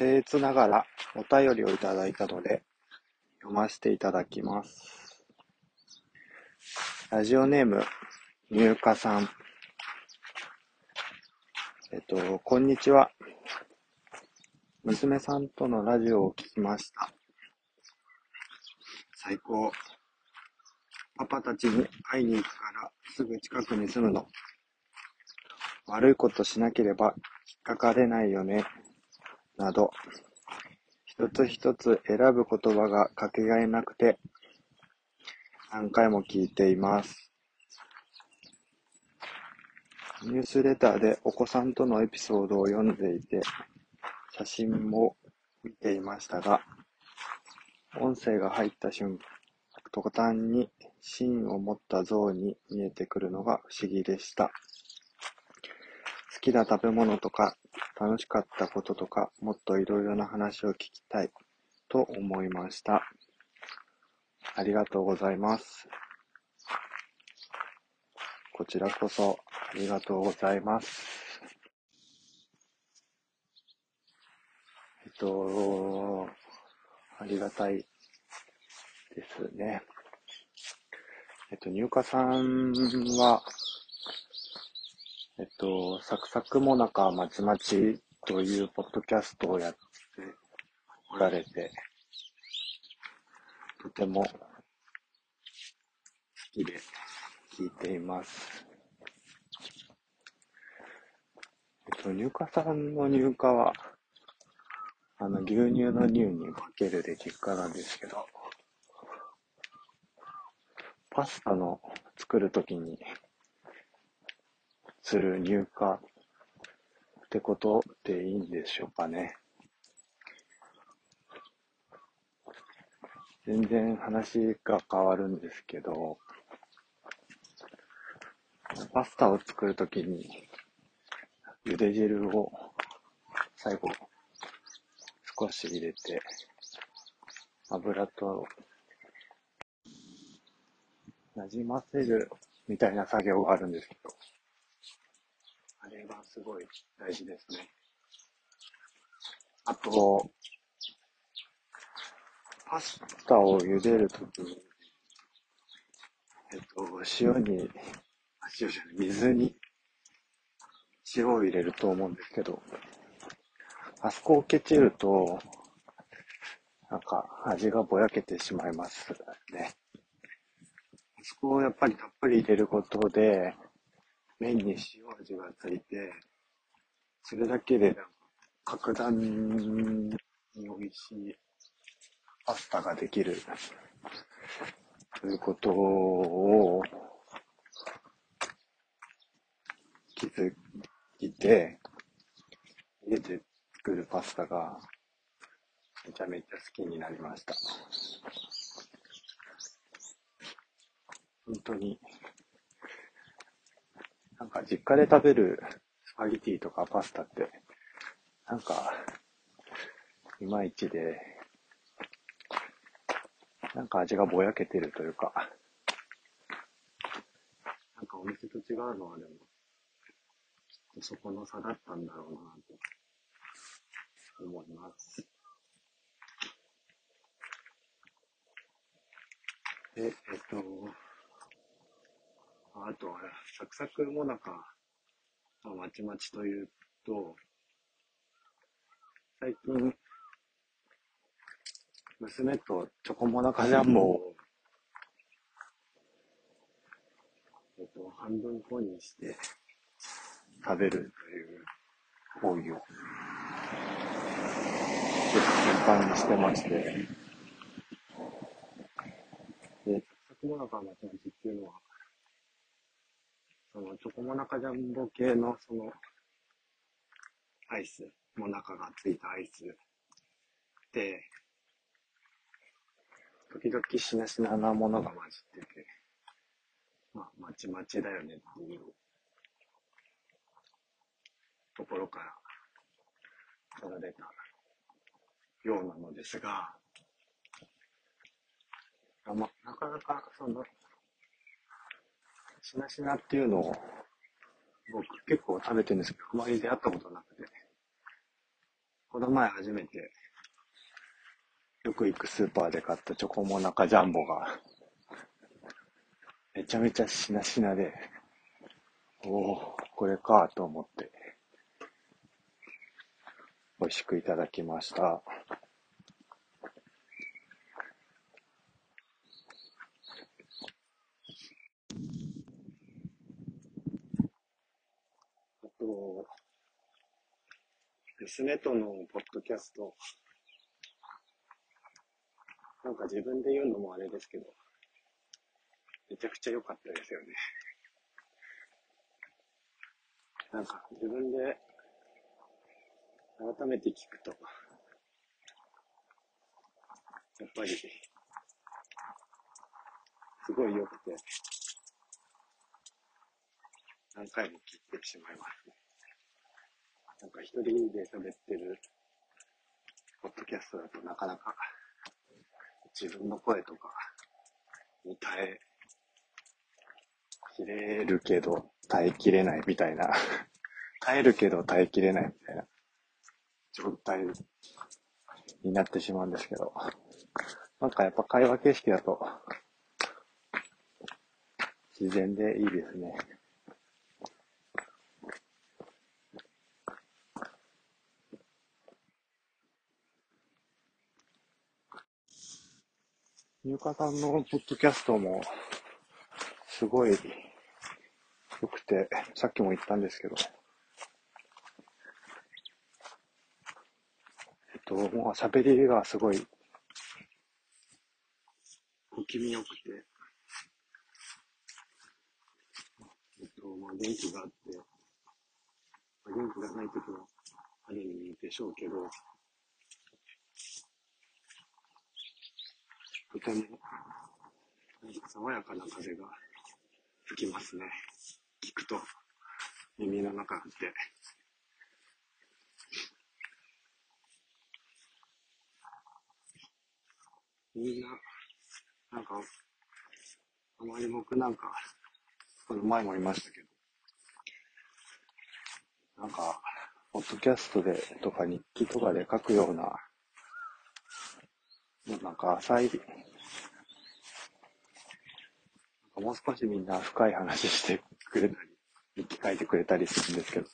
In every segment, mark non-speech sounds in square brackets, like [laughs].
僭越ながらお便りをいただいたので、読ませていただきます。ラジオネーム、入荷さん。えっと、こんにちは。娘さんとのラジオを聞きました。最高。パパたちに会いに行くからすぐ近くに住むの。悪いことしなければ引っかかれないよね。など、一つ一つ選ぶ言葉がかけがえなくて、何回も聞いています。ニュースレターでお子さんとのエピソードを読んでいて、写真も見ていましたが、音声が入った瞬間、途端に芯を持った像に見えてくるのが不思議でした。好きな食べ物とか、楽しかったこととか、もっといろいろな話を聞きたいと思いました。ありがとうございます。こちらこそありがとうございます。えっと、ありがたいですね。えっと、入荷さんは、えっと、サクサクもなかまちまちというポッドキャストをやっておられて、とても好きで聞いています。えっと、入荷さんの入荷は、あの、牛乳の乳にかけるで実家なんですけど、パスタの作るときにする入荷ってことでいいんでしょうかね。全然話が変わるんですけど、パスタを作るときに茹で汁を最後少し入れて油と馴染ませるみたいな作業があるんですけ、すごい大事ですね。あと、パスタを茹でるときに、えっと、塩に、あ塩じゃない、水に塩を入れると思うんですけど、あそこをケチると、なんか味がぼやけてしまいますね。あそこをやっぱりたっぷり入れることで、麺に塩味がついて、それだけで格段に美味しいパスタができるということを気づいて、家で作るパスタがめちゃめちゃ好きになりました。本当に、なんか実家で食べるスパゲティとかパスタって、なんか、いまいちで、なんか味がぼやけてるというか、なんかお店と違うのはでも、きっとそこの差だったんだろうなと思います。で、えっと、あとは、サクサクもなか、まあまちまちというと、最近、娘とチョコモナカジャンボを、えっと、半分こにして食べるという行為を、頻繁にしてまして、で、サクサクもなかまちまちっていうのは、そのチョコモナカジャンボ系のそのアイス、モナカがついたアイスで、時々しなしななものが混じってて、まあ、まちまちだよねっていうところから取られたようなのですが、あま、なかなかその、しなしなっていうのを、僕結構食べてるんですけど、あまり出会ったことなくて、この前初めて、よく行くスーパーで買ったチョコモナカジャンボが、めちゃめちゃしなしなで、おお、これかと思って、美味しくいただきました。と、娘とのポッドキャスト、なんか自分で言うのもあれですけど、めちゃくちゃ良かったですよね。なんか自分で改めて聞くと、やっぱり、すごい良くて、何回も聞いてしまいますね。なんか一人で喋ってる、ポッドキャストだとなかなか、自分の声とかに耐えきれるけど耐えきれないみたいな耐えるけど耐えきれないみたいな [laughs] 状態になってしまうんですけど、なんかやっぱ会話形式だと自然でいいですね。入荷さんのポッドキャストも、すごい良くて、さっきも言ったんですけど、えっと、もう喋りがすごい、小気味良くて、えっと、まあ、元気があって、まあ、元気がない時もあるんでしょうけど、とても、爽やかな風が吹きますね。聞くと、耳の中って。みんな、なんか、あまり僕なんか、この前も言いましたけど、なんか、ポッドキャストでとか日記とかで書くようななんか浅い、もう少しみんな深い話してくれたり、日記書いてくれたりするんですけど、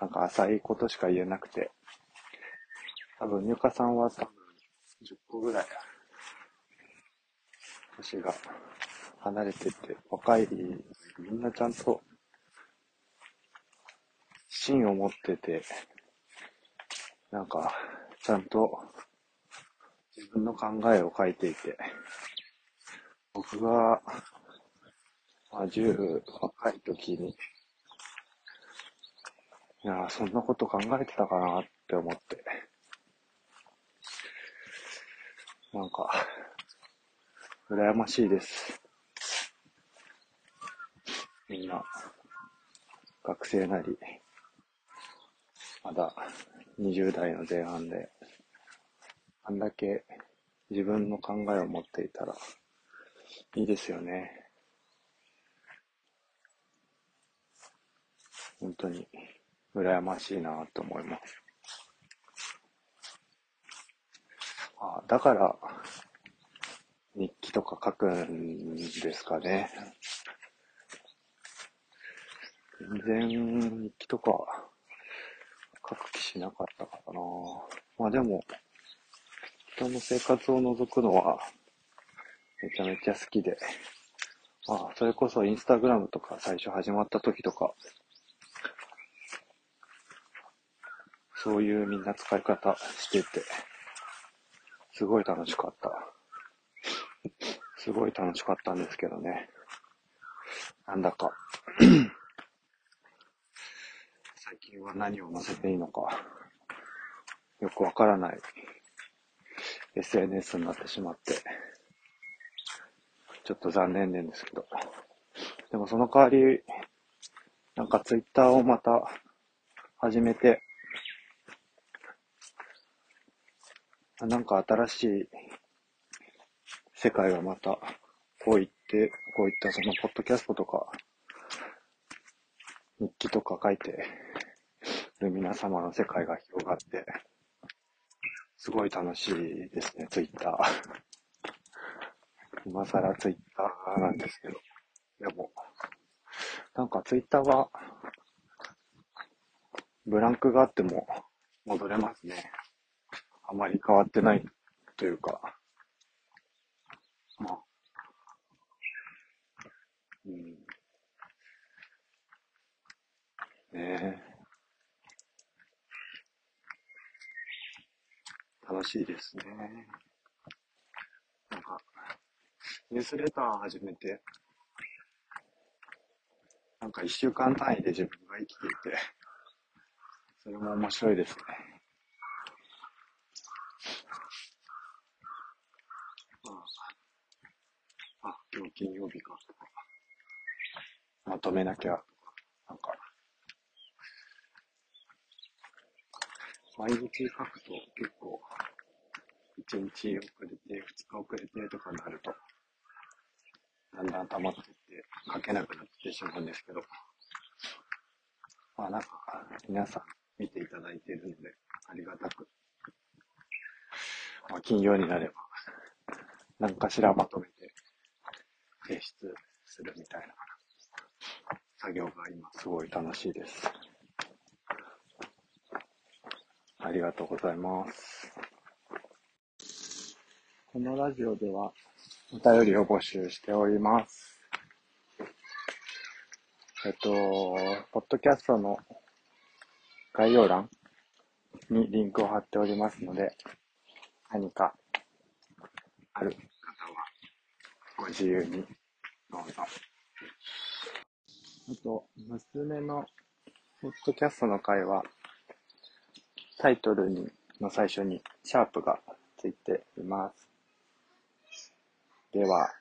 なんか浅いことしか言えなくて、多分、入荷さんは多分10個ぐらい、年が離れてて、若い、みんなちゃんと、芯を持ってて、なんか、ちゃんと自分の考えを書いていて、僕が、まあ、10若い時に、いや、そんなこと考えてたかなって思って、なんか、羨ましいです。みんな、学生なり、まだ20代の前半で、あんだけ自分の考えを持っていたらいいですよね。本当に羨ましいなと思います。あだから、日記とか書くんですかね。全然日記とか書く気しなかったかな。まあでも、人の生活を覗くのは、めちゃめちゃ好きで、まあ、それこそインスタグラムとか最初始まった時とか、そういうみんな使い方してて、すごい楽しかった。すごい楽しかったんですけどね。なんだか最近は何を載せていいのか、よくわからない SNS になってしまって、ちょっと残念なんですけど。でもその代わり、なんかツイッターをまた始めて、なんか新しい世界がまた、こういって、こういったそのポッドキャストとか、日記とか書いてる皆様の世界が広がって、すごい楽しいですね、ツイッター。[laughs] 今更ツイッターなんですけど。でも、なんかツイッターは、ブランクがあっても戻れますね。あまり変わってないというか。まあ。うん。ねえ。楽しいですね。なんか、ニュースレター始めて、なんか一週間単位で自分が生きていて、それも面白いですね。あ、あ今日金曜日か。まとめなきゃ、なんか、毎日書くと結構、1日遅れて、2日遅れてとかになると、だんだん溜まってって、書けなくなってしまうんですけど、まあなんか、皆さん見ていただいているので、ありがたく、まあ金曜になれば、何かしらまとめて提出するみたいな作業が今すごい楽しいです。ありがとうございます。このラジオではお便りを募集しております。えっと、ポッドキャストの概要欄にリンクを貼っておりますので、何かある方はご自由にどうぞ。あと、娘のポッドキャストの会は、タイトルにの最初にシャープがついています。では、